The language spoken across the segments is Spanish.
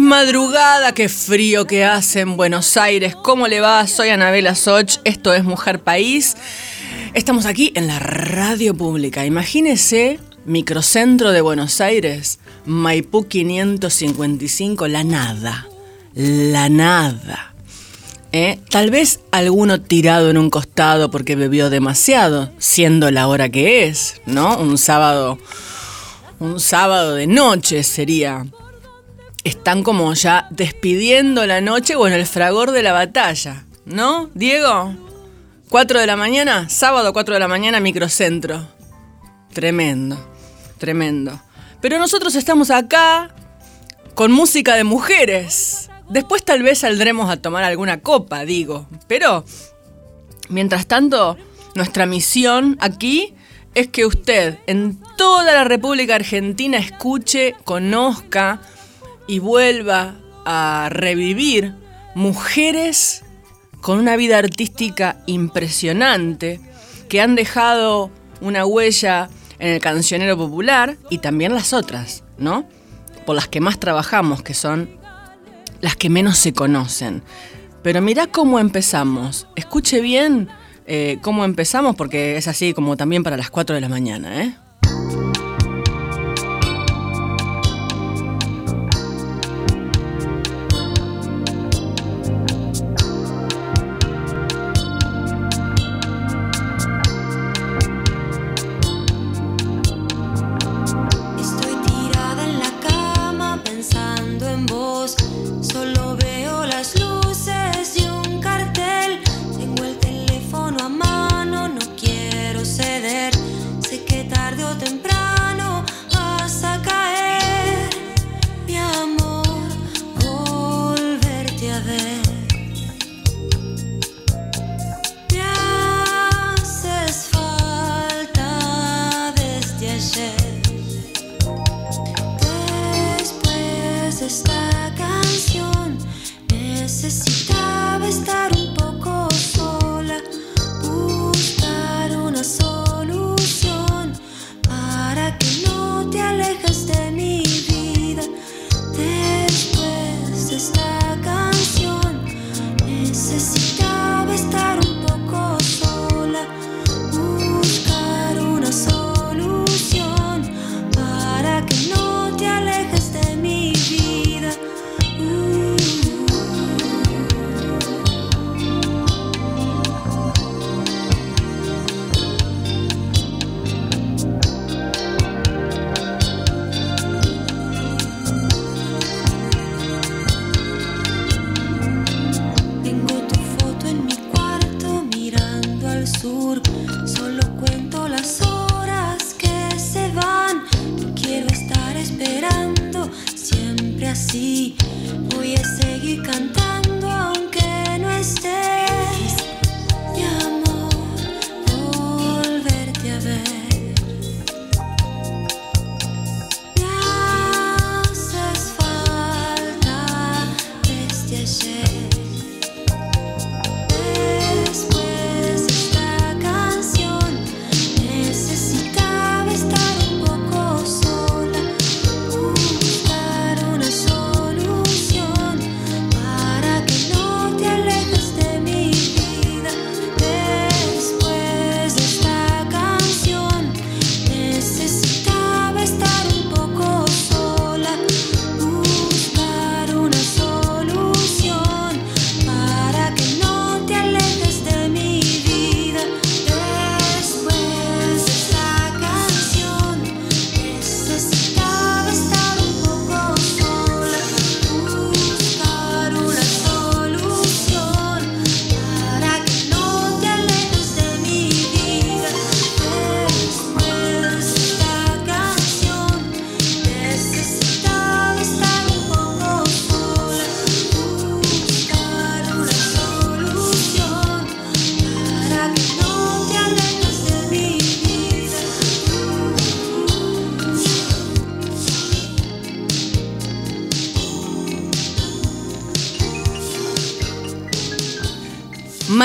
Madrugada, qué frío que hace en Buenos Aires. ¿Cómo le va? Soy Anabela Soch, esto es Mujer País. Estamos aquí en la radio pública. Imagínese, microcentro de Buenos Aires, Maipú 555, la nada. La nada. ¿Eh? Tal vez alguno tirado en un costado porque bebió demasiado, siendo la hora que es, ¿no? Un sábado un sábado de noche sería. Están como ya despidiendo la noche, bueno, el fragor de la batalla, ¿no? Diego, 4 de la mañana, sábado 4 de la mañana, microcentro. Tremendo, tremendo. Pero nosotros estamos acá con música de mujeres. Después tal vez saldremos a tomar alguna copa, digo. Pero, mientras tanto, nuestra misión aquí es que usted en toda la República Argentina escuche, conozca y vuelva a revivir mujeres con una vida artística impresionante que han dejado una huella en el cancionero popular y también las otras, ¿no? Por las que más trabajamos, que son las que menos se conocen. Pero mirá cómo empezamos. Escuche bien eh, cómo empezamos, porque es así como también para las 4 de la mañana, ¿eh?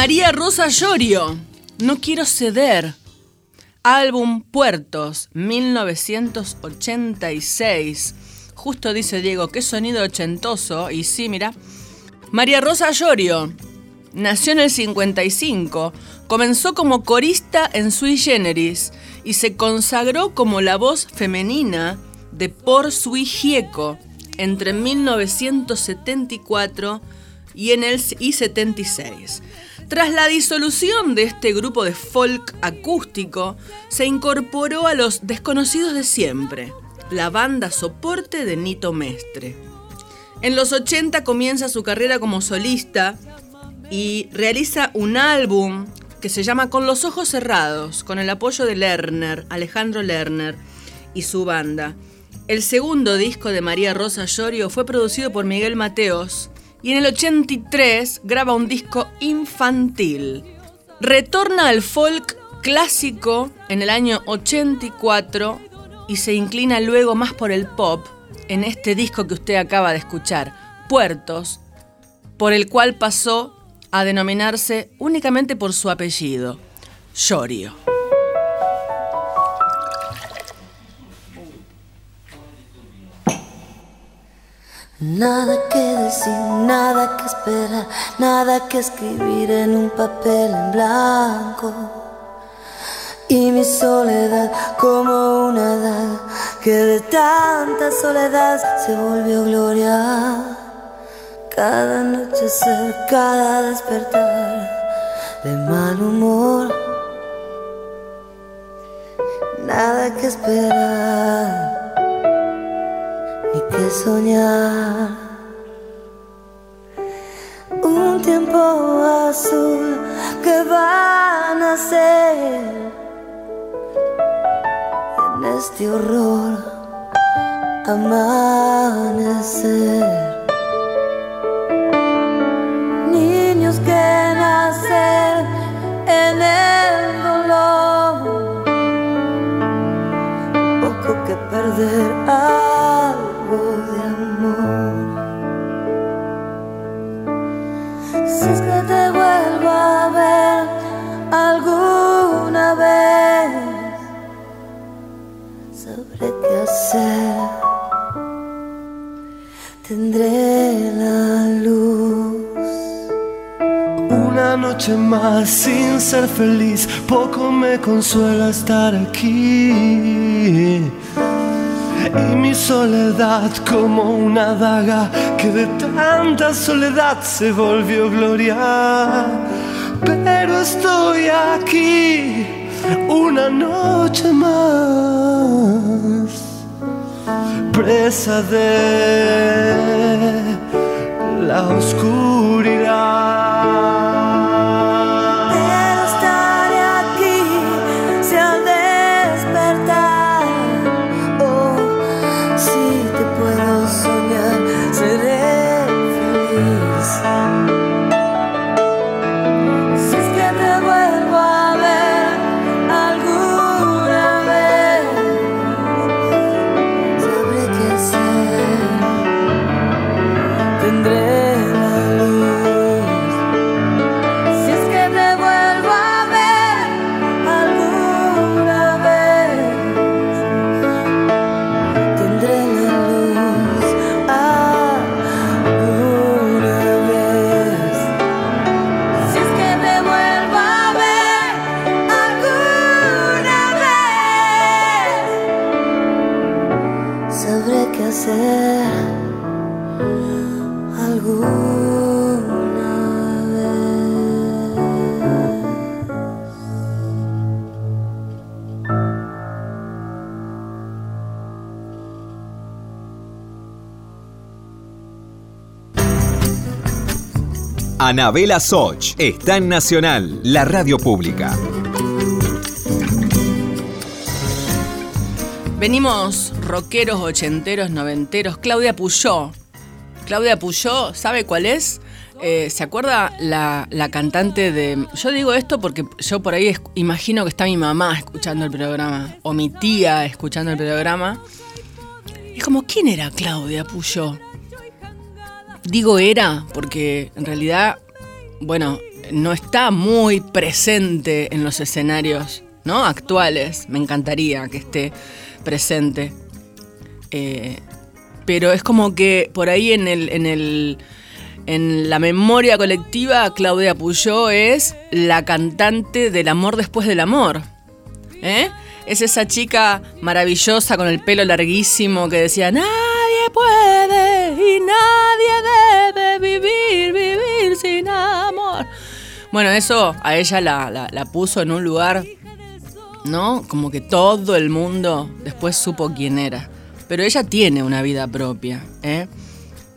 María Rosa Llorio, No quiero ceder. Álbum Puertos, 1986. Justo dice Diego, qué sonido ochentoso. Y sí, mira. María Rosa Llorio, nació en el 55, comenzó como corista en Sui Generis y se consagró como la voz femenina de Por Sui Gieco entre 1974 y en el y 76. Tras la disolución de este grupo de folk acústico, se incorporó a los desconocidos de siempre, la banda soporte de Nito Mestre. En los 80 comienza su carrera como solista y realiza un álbum que se llama Con los ojos cerrados, con el apoyo de Lerner, Alejandro Lerner y su banda. El segundo disco de María Rosa Llorio fue producido por Miguel Mateos y en el 83 graba un disco infantil. Retorna al folk clásico en el año 84 y se inclina luego más por el pop en este disco que usted acaba de escuchar, Puertos, por el cual pasó a denominarse únicamente por su apellido, Llorio. Nada que decir, nada que esperar, nada que escribir en un papel en blanco. Y mi soledad como una edad que de tanta soledad se volvió gloria. Cada anochecer, cada despertar de mal humor. Nada que esperar que soñar. Un tiempo azul que va a nacer en este horror amanecer. Niños que nacen en el dolor, poco que perder. Tendré la luz. Una noche más sin ser feliz, poco me consuela estar aquí soledad como una daga que de tanta soledad se volvió gloria. Pero estoy aquí una noche más, presa de la oscuridad. Anabela Soch está en Nacional, la radio pública. Venimos rockeros, ochenteros, noventeros. Claudia Puyó. Claudia Puyó, ¿sabe cuál es? Eh, ¿Se acuerda la, cantante de.? Yo digo esto porque yo por ahí imagino que está mi mamá escuchando el programa, o mi tía escuchando el programa. Es como, ¿quién era Claudia Puyó? Digo era porque en realidad, bueno, no está muy presente en los escenarios ¿no? actuales. Me encantaría que esté presente. Eh, pero es como que por ahí en el, en el en la memoria colectiva, Claudia Puyó es la cantante del amor después del amor. ¿Eh? Es esa chica maravillosa con el pelo larguísimo que decía, nadie puede y nadie debe vivir, vivir sin amor. Bueno, eso a ella la, puso en un lugar, ¿no? Como que todo el mundo después supo quién era. Pero ella tiene una vida propia, ¿eh?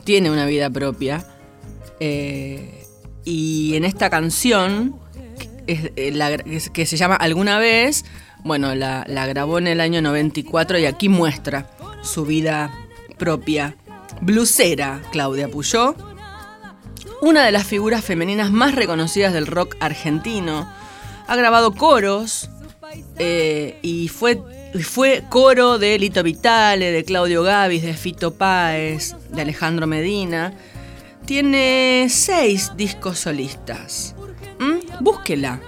Tiene una vida propia. Eh, y en esta canción, eh, que se llama Alguna vez, bueno, la, grabó en el año 94 y aquí muestra su vida propia. Blusera, Claudia Puyó, una de las figuras femeninas más reconocidas del rock argentino. Ha grabado coros eh, y fue, fue coro de Lito Vitale, de Claudio Gavis, de Fito Páez, de Alejandro Medina tiene seis discos solistas. ¿Mm? Búsquela.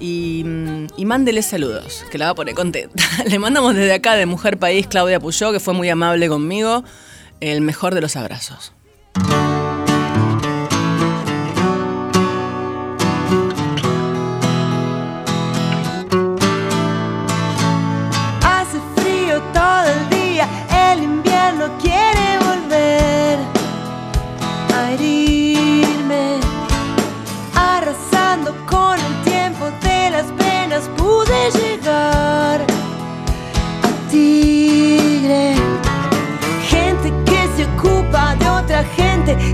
Y, mm, y, mándele saludos, que la va a poner contenta. Le mandamos desde acá de Mujer País Claudia Puyó, que fue muy amable conmigo. El mejor de los abrazos.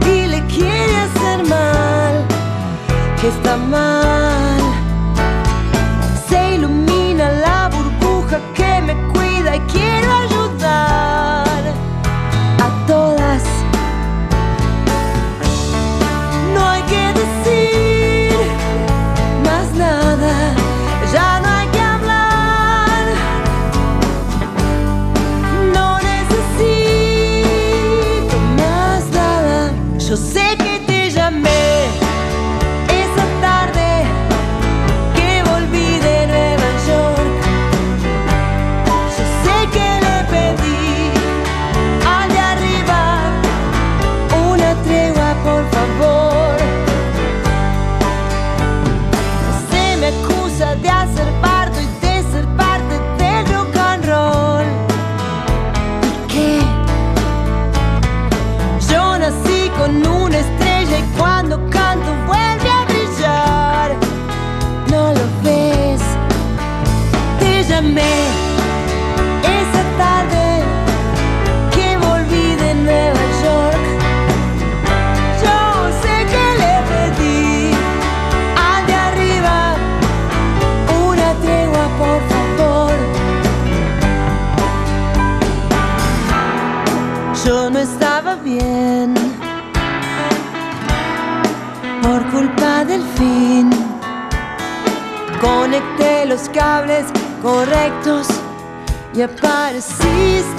Y le quiere hacer mal, que está mal. Conecté los cables correctos y apareciste.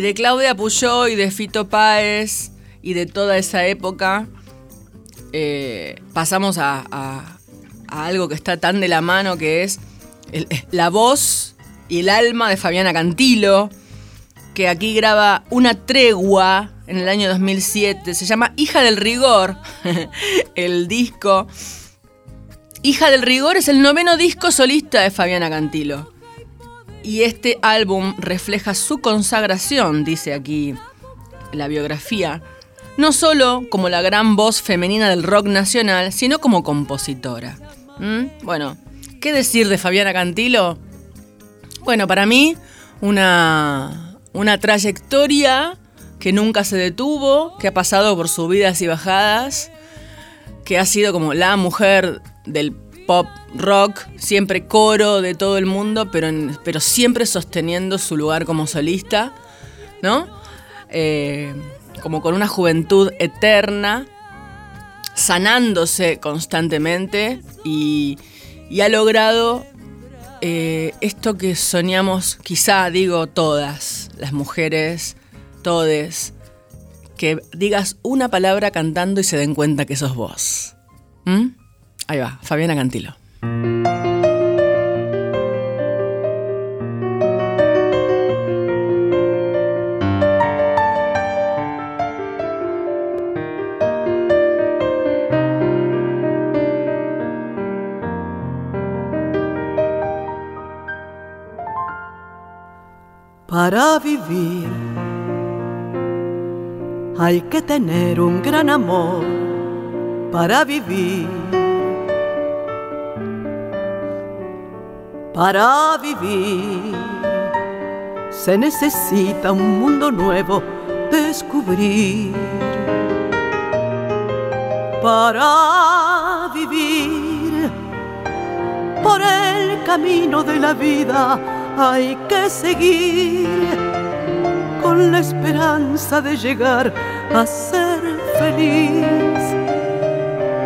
Y de Claudia Puyó y de Fito Páez y de toda esa época, eh, pasamos a, algo que está tan de la mano que es la voz y el alma de Fabiana Cantilo, que aquí graba una tregua en el año 2007. Se llama Hija del Rigor, el disco. Hija del Rigor es el noveno disco solista de Fabiana Cantilo. Y este álbum refleja su consagración, dice aquí la biografía, no solo como la gran voz femenina del rock nacional, sino como compositora. ¿Mm? Bueno, ¿qué decir de Fabiana Cantilo? Bueno, para mí, una, una trayectoria que nunca se detuvo, que ha pasado por subidas y bajadas, que ha sido como la mujer del pop rock, siempre coro de todo el mundo, pero, pero siempre sosteniendo su lugar como solista, ¿no? Eh, como con una juventud eterna, sanándose constantemente y, y ha logrado eh, esto que soñamos, quizá digo todas, las mujeres, todes, que digas una palabra cantando y se den cuenta que sos vos. ¿Mm? Ahí va, Fabiana Cantilo. Para vivir hay que tener un gran amor para vivir. Para vivir se necesita un mundo nuevo descubrir. Para vivir por el camino de la vida hay que seguir con la esperanza de llegar a ser feliz,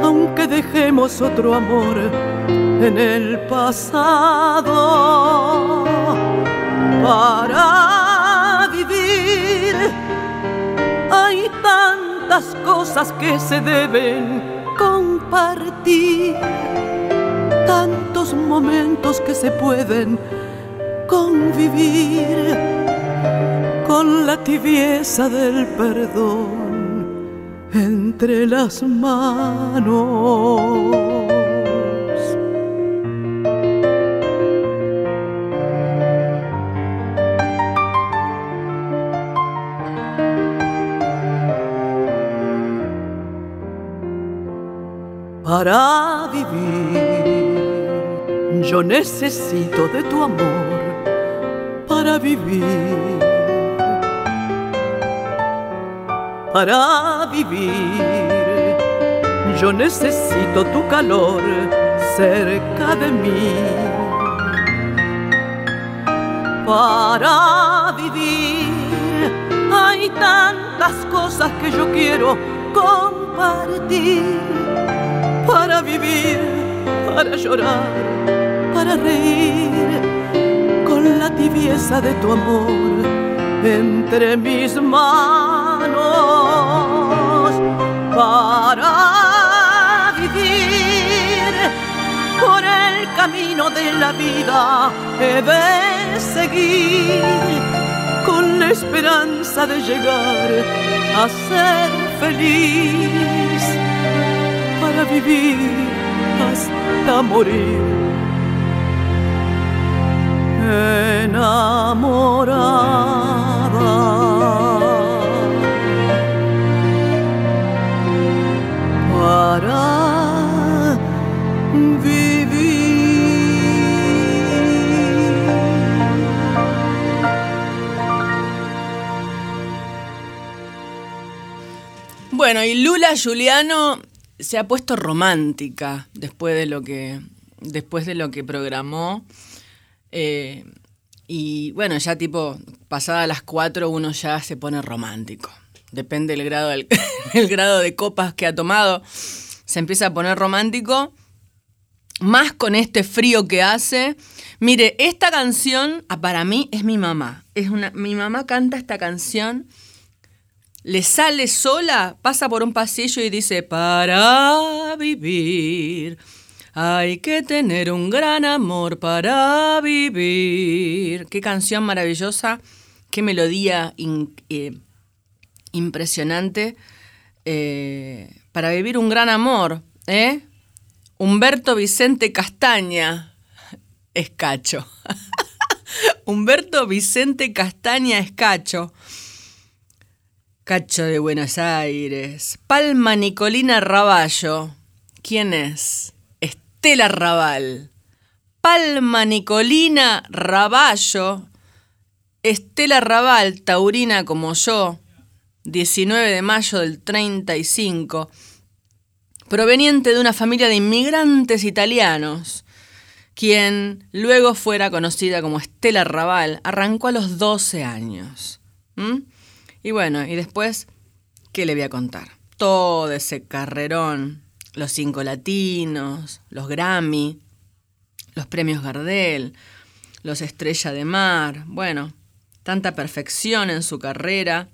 aunque dejemos otro amor en el pasado para vivir. Hay tantas cosas que se deben compartir, tantos momentos que se pueden convivir con la tibieza del perdón entre las manos. Para vivir, yo necesito de tu amor para vivir. Para vivir, yo necesito tu calor cerca de mí. Para vivir, hay tantas cosas que yo quiero compartir. Para vivir, para llorar, para reír con la tibieza de tu amor entre mis manos. Para vivir por el camino de la vida he de seguir con la esperanza de llegar a ser feliz vivir hasta morir enamorada para vivir. Bueno, y Lula Giuliano se ha puesto romántica después de lo que, después de lo que programó. Eh, y bueno, ya tipo, pasadas las 4 uno ya se pone romántico. Depende del grado, el grado de copas que ha tomado. Se empieza a poner romántico. Más con este frío que hace. Mire, esta canción ah, para mí es mi mamá. Es una, mi mamá canta esta canción le sale sola, pasa por un pasillo y dice, para vivir. Hay que tener un gran amor para vivir. Qué canción maravillosa, qué melodía eh, impresionante. eh, para vivir un gran amor, ¿eh? Humberto Vicente Castaña Escacho. Humberto Vicente Castaña Escacho. Cacho de Buenos Aires. Palma Nicolina Raballo. ¿Quién es? Estela Raval. Palma Nicolina Raballo. Estela Raval, taurina como yo, 19 de mayo del 35, proveniente de una familia de inmigrantes italianos, quien luego fuera conocida como Estela Raval, arrancó a los 12 años. Y bueno, y después, ¿qué le voy a contar? Todo ese carrerón, los cinco latinos, los Grammy, los premios Gardel, los Estrella de Mar, bueno, tanta perfección en su carrera.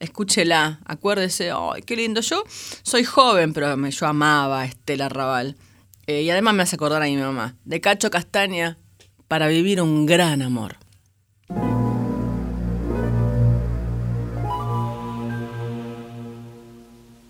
Escúchela, acuérdese, ay, qué lindo. Yo soy joven, pero me- yo amaba a Estela Raval. Eh, y además me hace acordar a mi mamá, de Cacho Castaña, para vivir un gran amor.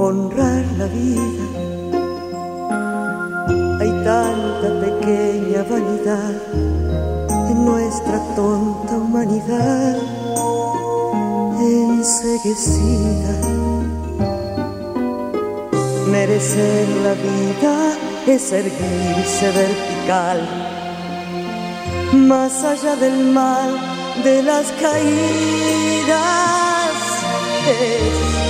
honrar la vida. Hay tanta pequeña vanidad en nuestra tonta humanidad enseguecida. Merecer la vida es erguirse vertical, más allá del mal de las caídas. Es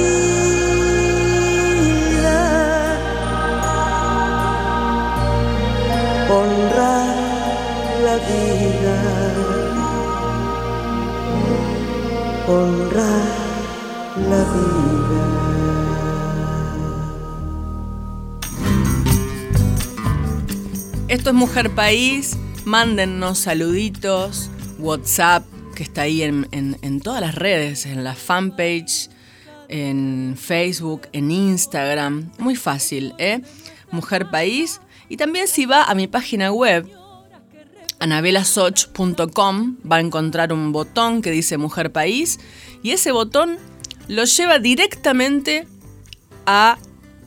honrar la vida. Esto es Mujer País. Mándennos saluditos, WhatsApp, que está ahí en, en- en todas las redes, en la fanpage, en Facebook, en Instagram. Muy fácil, ¿eh? Mujer País. Y también si va a mi página web, anabelasoch.com, va a encontrar un botón que dice Mujer País. Y ese botón lo lleva directamente a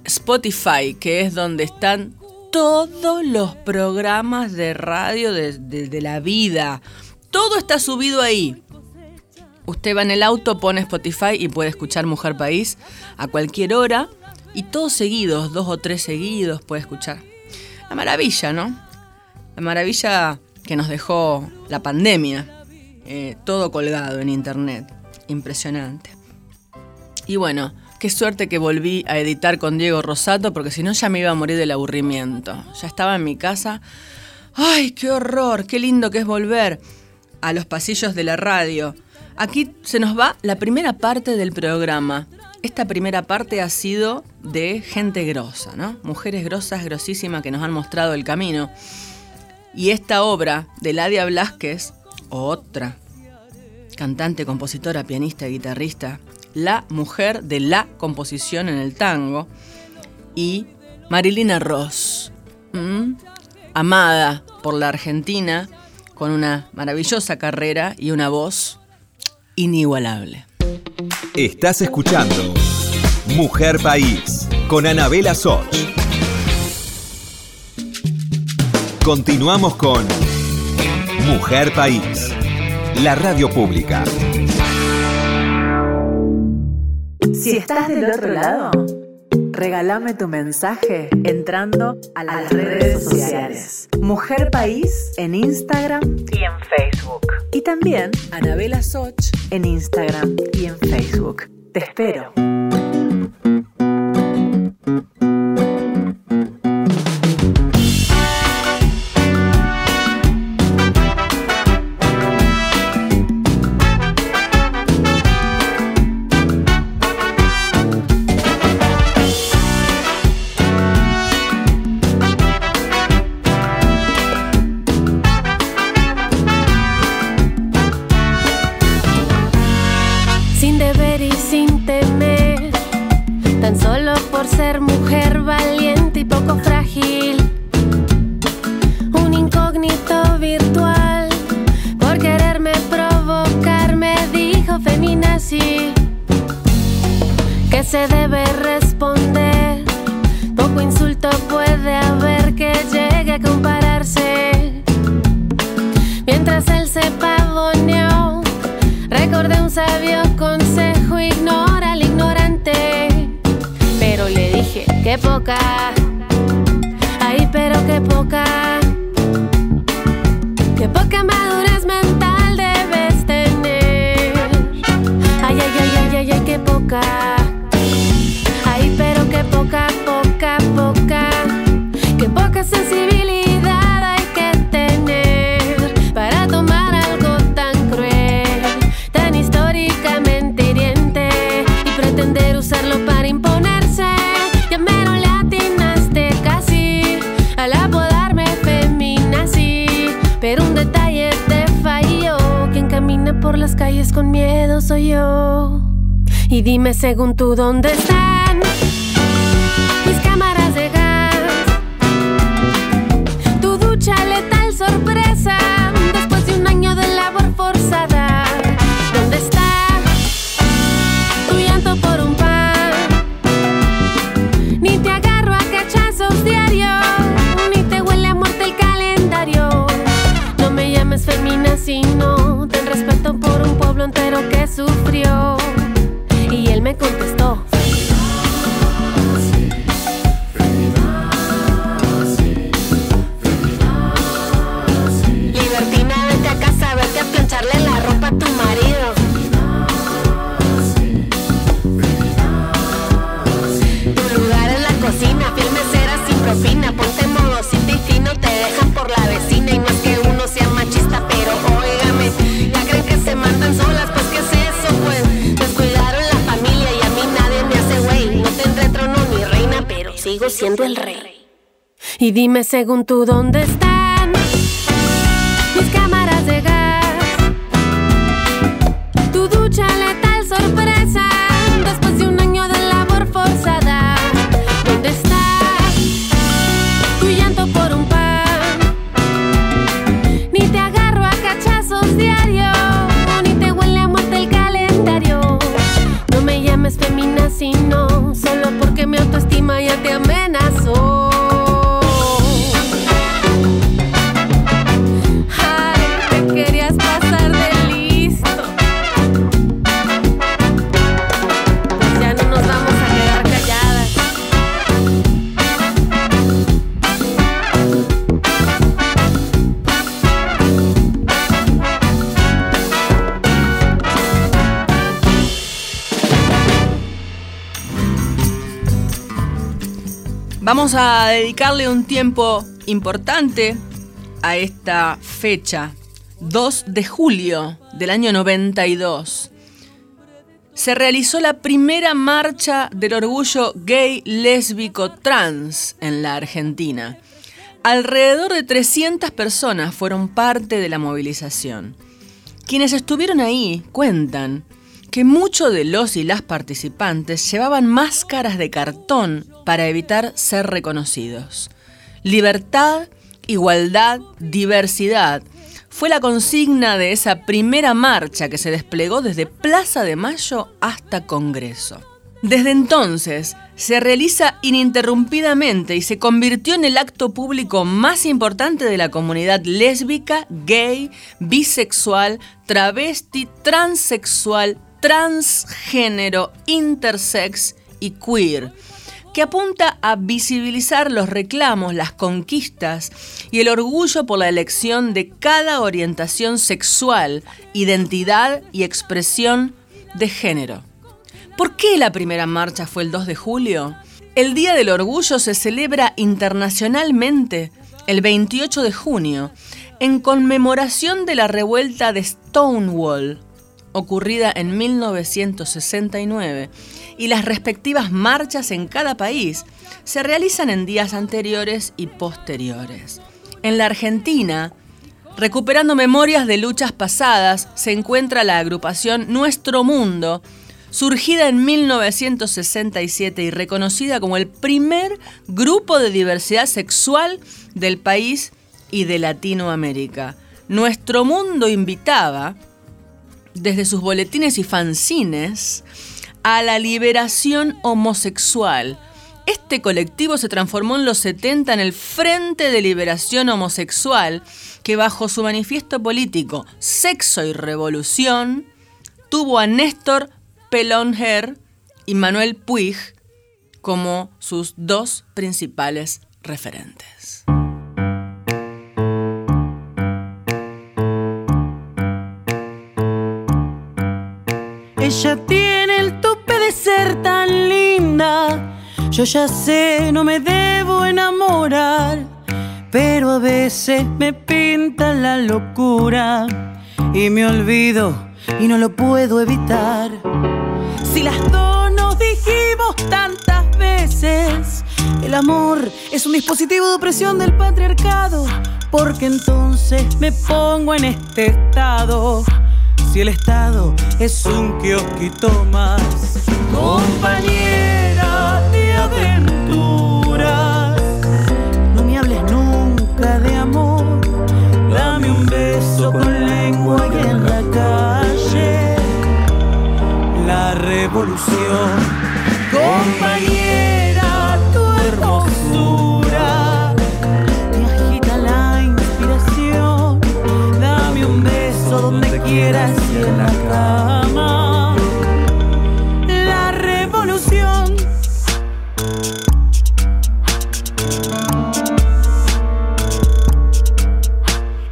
Spotify, que es donde están todos los programas de radio de, la vida. Todo está subido ahí. Usted va en el auto, pone Spotify y puede escuchar Mujer País a cualquier hora. y todos seguidos, dos o tres seguidos, puede escuchar. La maravilla, ¿no? La maravilla que nos dejó la pandemia, eh, todo colgado en internet, impresionante. Y bueno, qué suerte que volví a editar con Diego Rosato, porque si no ya me iba a morir del aburrimiento. Ya estaba en mi casa. ¡Ay, qué horror! ¡Qué lindo que es volver a los pasillos de la radio! Aquí se nos va la primera parte del programa. Esta primera parte ha sido de gente grosa, ¿no? Mujeres grosas, grosísimas que nos han mostrado el camino. Y esta obra de Ladia Blasquez, otra cantante, compositora, pianista, guitarrista, la mujer de la composición en el tango, y Marilina Ross, amada por la Argentina, con una maravillosa carrera y una voz inigualable. Estás escuchando Mujer País con Anabela Soch. Continuamos con Mujer País, la radio pública. Si estás del otro lado, regálame tu mensaje entrando a las redes sociales. Mujer País en Instagram y en Facebook. Y también Anabela Soch en Instagram y en Facebook. Te espero. Dime según tú dónde están Y dime según tú dónde están A dedicarle un tiempo importante a esta fecha, 2 de julio del año 92. Se realizó la primera marcha del orgullo gay, lésbico, trans en la Argentina. Alrededor de 300 personas fueron parte de la movilización. Quienes estuvieron ahí cuentan que muchos de los y las participantes llevaban máscaras de cartón para evitar ser reconocidos. Libertad, igualdad, diversidad fue la consigna de esa primera marcha que se desplegó desde Plaza de Mayo hasta Congreso. Desde entonces se realiza ininterrumpidamente y se convirtió en el acto público más importante de la comunidad lésbica, gay, bisexual, travesti, transexual, transgénero, intersex y queer, que apunta a visibilizar los reclamos, las conquistas y el orgullo por la elección de cada orientación sexual, identidad y expresión de género. ¿Por qué la primera marcha fue el 2 de julio? El Día del Orgullo se celebra internacionalmente el 28 de junio en conmemoración de la revuelta de Stonewall ocurrida en 1969 y las respectivas marchas en cada país se realizan en días anteriores y posteriores. En la Argentina, recuperando memorias de luchas pasadas, se encuentra la agrupación Nuestro Mundo, surgida en 1967 y reconocida como el primer grupo de diversidad sexual del país y de Latinoamérica. Nuestro Mundo invitaba desde sus boletines y fanzines a la liberación homosexual. Este colectivo se transformó en los 70 en el Frente de Liberación Homosexual, que bajo su manifiesto político Sexo y Revolución tuvo a Néstor Pelonher y Manuel Puig como sus dos principales referentes. Ella tiene el tope de ser tan linda. Yo ya sé, no me debo enamorar. Pero a veces me pinta la locura. Y me olvido y no lo puedo evitar. Si las dos nos dijimos tantas veces, el amor es un dispositivo de opresión del patriarcado. Porque entonces me pongo en este estado si el Estado es un kiosquito más. Compañera de aventuras, no me hables nunca de amor. Dame un beso con lengua y en la calle. La revolución, compañera, en la cama. La revolución.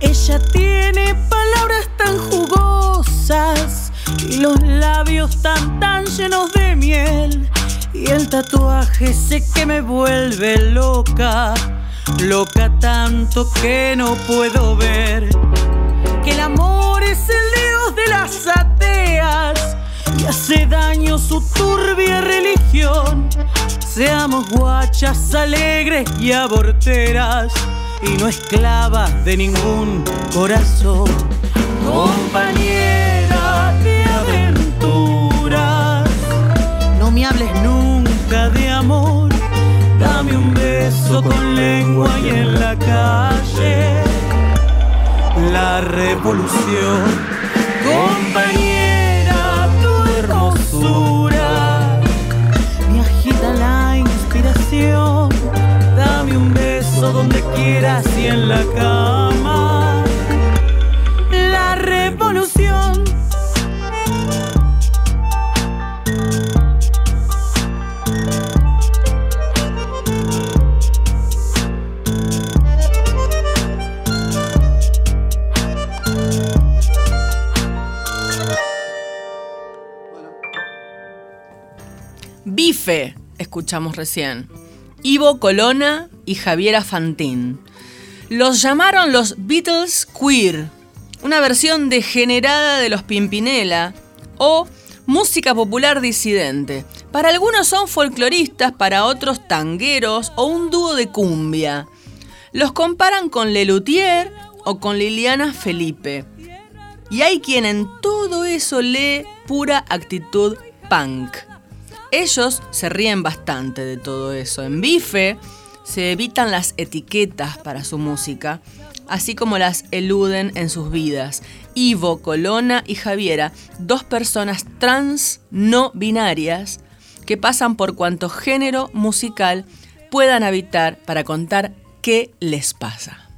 Ella tiene palabras tan jugosas y los labios tan tan llenos de miel y el tatuaje sé que me vuelve loca, loca tanto que no puedo ver que el amor las ateas y hace daño su turbia religión. Seamos guachas alegres y aborteras y no esclavas de ningún corazón. Compañera de aventuras, no me hables nunca de amor. Dame un beso con lengua y en la calle la revolución. Compañera, tu hermosura me agita la inspiración. Dame un beso donde quieras y en la cama. Escuchamos recién. Ivo Colona y Javiera Fantín. Los llamaron los Beatles Queer, una versión degenerada de los Pimpinela o música popular disidente. Para algunos son folcloristas, para otros tangueros o un dúo de cumbia. Los comparan con Lelutier o con Liliana Felipe. Y hay quien en todo eso lee pura actitud punk. Ellos se ríen bastante de todo eso. En Bife se evitan las etiquetas para su música, así como las eluden en sus vidas. Ivo, Colona y Javiera, dos personas trans no binarias que pasan por cuanto género musical puedan habitar para contar qué les pasa.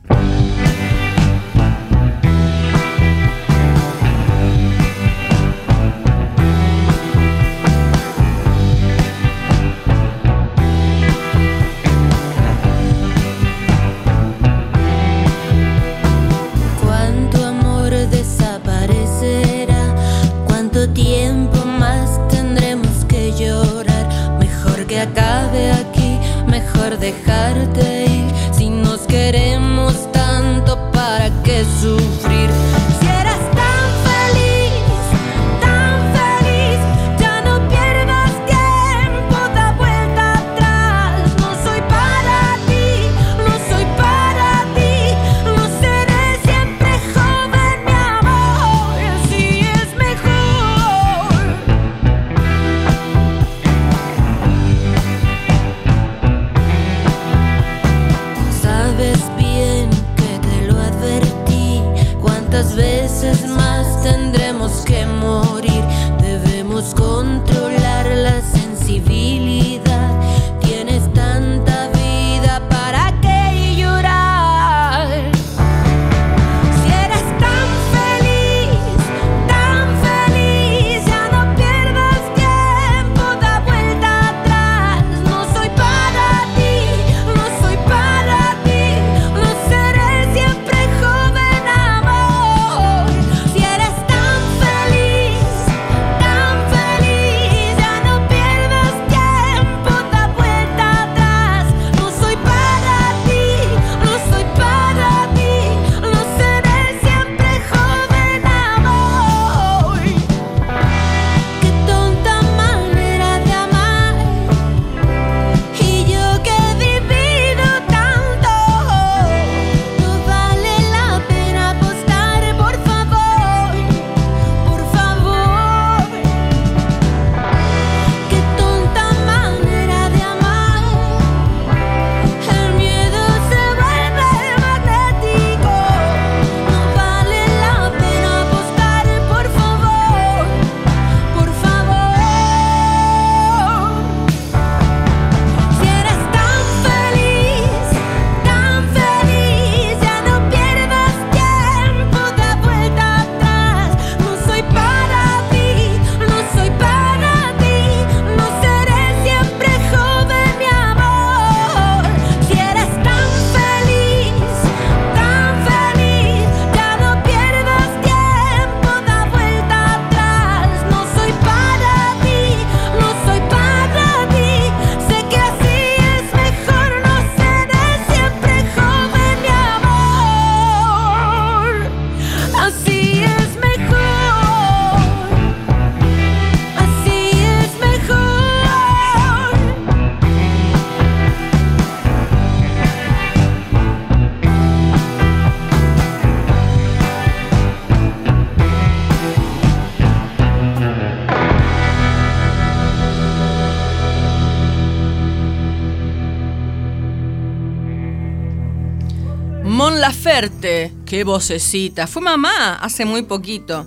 Mon Laferte, qué vocecita. Fue mamá hace muy poquito.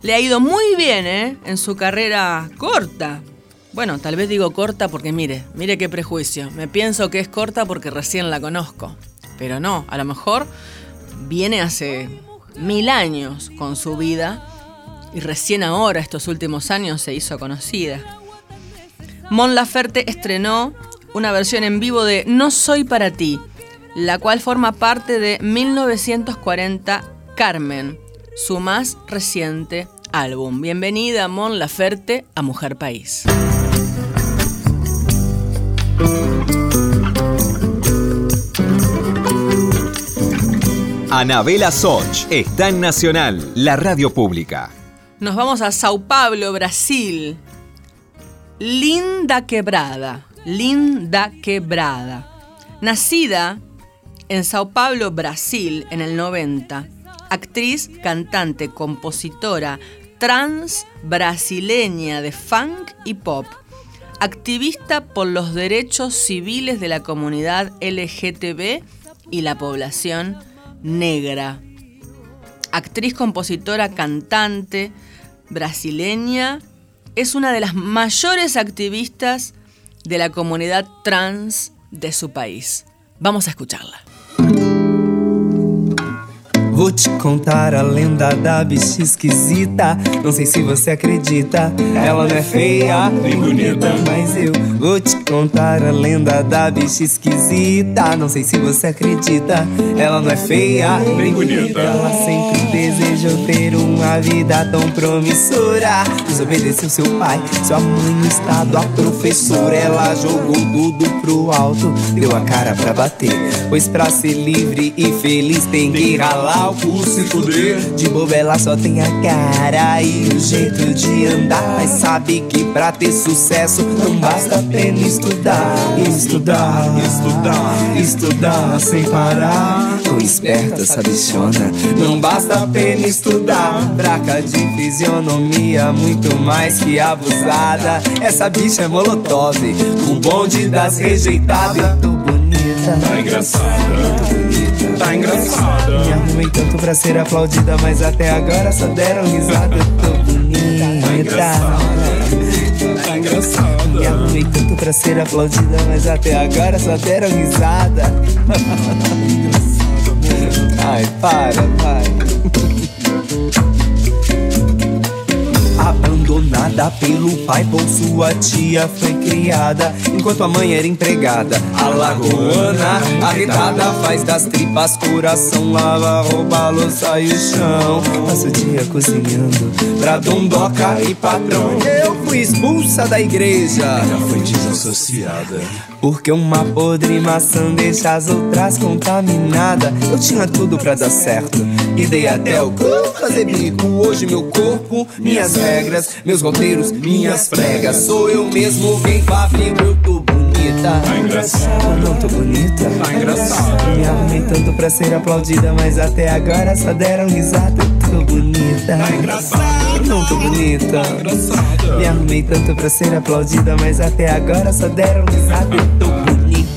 Le ha ido muy bien, ¿eh? En su carrera corta. Bueno, tal vez digo corta porque mire, mire qué prejuicio. Me pienso que es corta porque recién la conozco. Pero no, a lo mejor viene hace mil años con su vida y recién ahora, estos últimos años, se hizo conocida. Mon Laferte estrenó una versión en vivo de No Soy para ti, la cual forma parte de 1940 Carmen, su más reciente álbum. Bienvenida, Mon Laferte, a Mujer País. Anabela Soch está en Nacional, la radio pública. Nos vamos a Sao Paulo, Brasil. Linda Quebrada, Linda Quebrada. Nacida en Sao Paulo, Brasil, en el 90. Actriz, cantante, compositora, trans brasileña de funk y pop. Activista por los derechos civiles de la comunidad LGTB y la población negra. Actriz, compositora, cantante brasileña, es una de las mayores activistas de la comunidad trans de su país. Vamos a escucharla. Vou te contar a lenda da bicha esquisita. Não sei se você acredita, ela não é feia, nem bonita, mas eu vou te contar a lenda da bicha esquisita. Não sei se você acredita, ela não é feia, nem bonita. Ela sempre desejou ter uma vida tão promissora. Desobedeceu seu pai, sua mãe no estado, a professora. Ela jogou tudo pro alto, deu a cara pra bater. Pois pra ser livre e feliz tem que ralar o pulso e fuder. De boba ela só tem a cara e o jeito de andar. Mas sabe que pra ter sucesso não basta apenas estudar. Estudar, estudar, estudar sem parar. Tão esperta essa bichona. Não basta apenas estudar. Braca de fisionomia, muito mais que abusada. Essa bicha é molotov, o bonde das rejeitadas. Tô bonita, Tá engraçada, muito bonita, tá engraçada. me arrumei tanto pra ser aplaudida, mas até agora só deram risada. Eu tô bonita. Tá engraçada. Me arrumei tanto pra ser aplaudida, mas até agora só deram risada. Ai, para, vai. Abandonada pelo pai, por sua tia foi criada. Enquanto a mãe era empregada, a lagoana faz das tripas coração, lava, rouba, louça e o chão. Passa o dia cozinhando pra dondoca e patrão. Eu fui expulsa da igreja. Já foi desassociada. Porque uma podre maçã deixa as outras contaminadas. Eu tinha tudo pra dar certo. E dei até o cu fazer bico. Hoje meu corpo, minhas regras, meus roteiros, minhas pregas. Sou eu mesmo, quem vibra, eu tô bonita. Tá engraçada. Eu não tô bonita. Tá engraçada. Me arrumei tanto pra ser aplaudida, mas até agora só deram risada. Eu tô bonita. Tá engraçada. Não tô bonita. Tá engraçada. Me arrumei tanto pra ser aplaudida, mas até agora só deram risada. Eu tô bonita.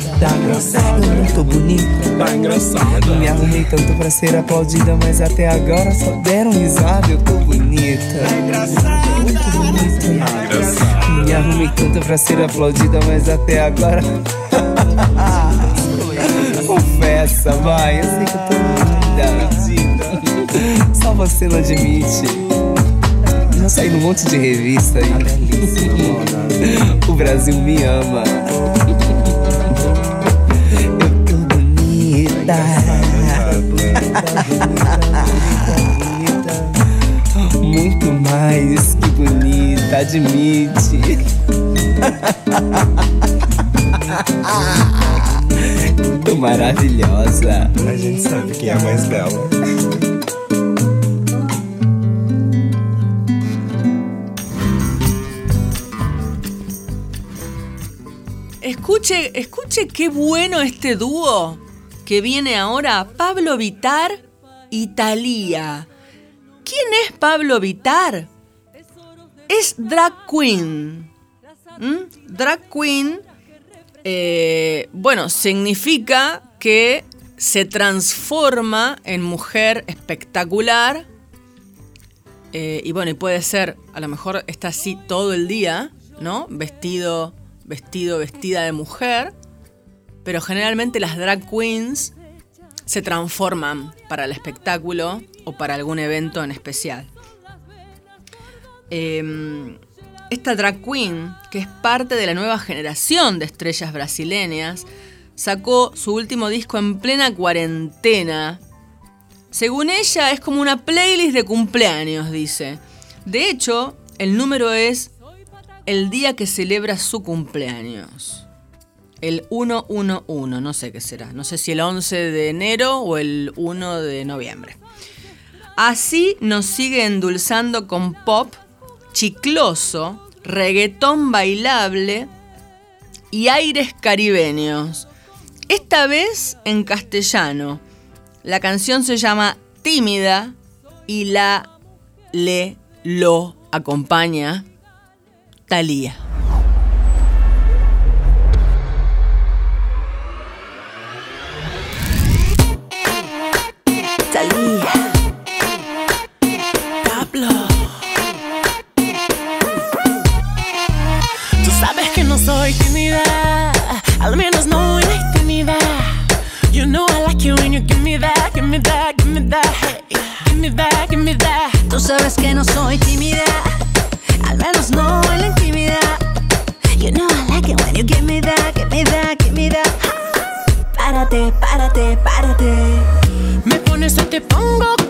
Eu não tô bonita. Tá engraçada. Me arrumei tanto pra ser aplaudida, mas até agora só deram risada. Eu tô bonita. Muito bonita. Me arrumei tanto pra ser aplaudida, mas até agora. Confessa, vai. Eu sei que eu tô linda. Só você não admite. Já saí num monte de revista aí. O Brasil me ama. Eu tô bonita. Muito mais que bonita, admite. Tô maravilhosa. A gente sabe quem é a mais bela. Escuche, qué bueno este dúo que viene ahora. Pablo Vitar y Thalía. ¿Quién es Pablo Vitar? Es drag queen. ¿Mm? Drag queen, eh, bueno, significa que se transforma en mujer espectacular. eh, y bueno, y puede ser, a lo mejor está así todo el día, ¿no? Vestido, vestido, vestida de mujer. Pero generalmente las drag queens se transforman para el espectáculo o para algún evento en especial. Eh, esta drag queen, que es parte de la nueva generación de estrellas brasileñas, sacó su último disco en plena cuarentena. Según ella, es como una playlist de cumpleaños, dice. De hecho, el número es el día que celebra su cumpleaños. el 111, no sé qué será, no sé si el 11 de enero o el 1 de noviembre. Así nos sigue endulzando con pop chicloso, reggaetón bailable y aires caribeños. Esta vez en castellano. La canción se llama Tímida y la le lo acompaña Thalía. Talía. Pablo. Tú sabes que no soy tímida, al menos no en la. You know I like you when you give me that, give me that, give me that, hey, give me that, give me that. Tú sabes que no soy tímida, te pongo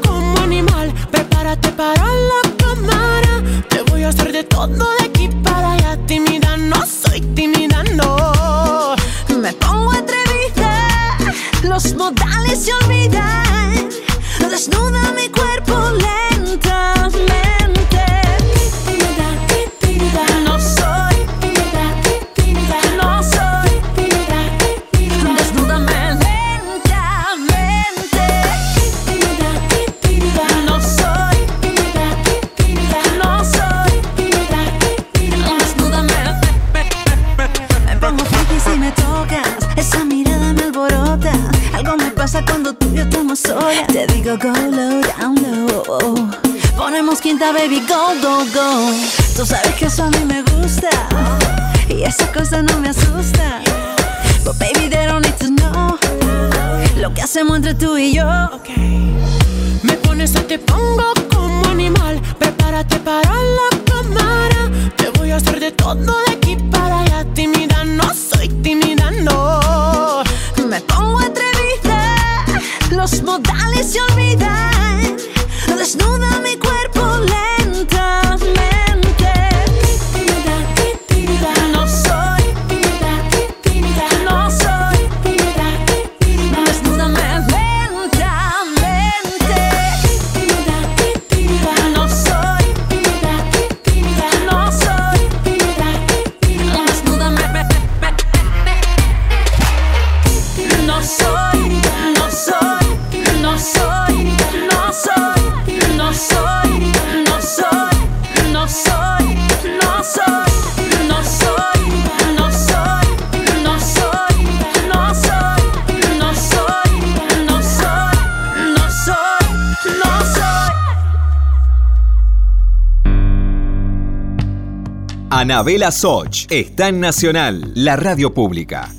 Anabela Soch está en Nacional, la radio pública.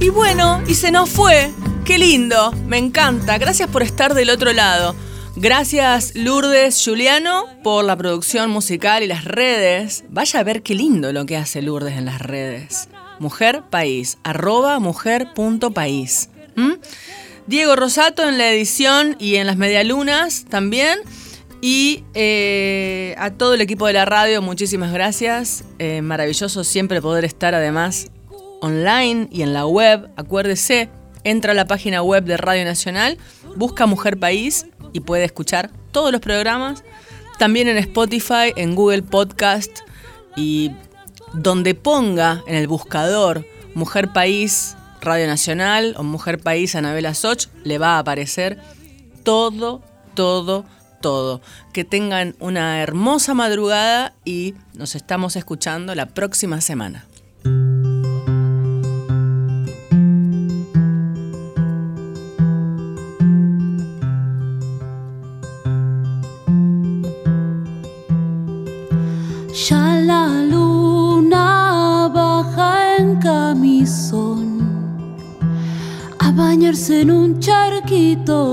Y bueno, y se nos fue. Qué lindo, me encanta. Gracias por estar del otro lado. Gracias Lourdes Juliano por la producción musical y las redes. Vaya a ver qué lindo lo que hace Lourdes en las redes. Mujer País, arroba mujer.país. ¿Mm? Diego Rosato en la edición y en las medialunas también. Y eh, a todo el equipo de la radio, muchísimas gracias. Eh, maravilloso siempre poder estar además online y en la web. Acuérdese, entra a la página web de Radio Nacional, busca Mujer País y puede escuchar todos los programas. También en Spotify, en Google Podcast y donde ponga en el buscador Mujer País Radio Nacional o Mujer País Anabela Soch, le va a aparecer todo, todo, todo. Que tengan una hermosa madrugada y nos estamos escuchando la próxima semana. Ya la luna baja en camisón a bañarse en un charquito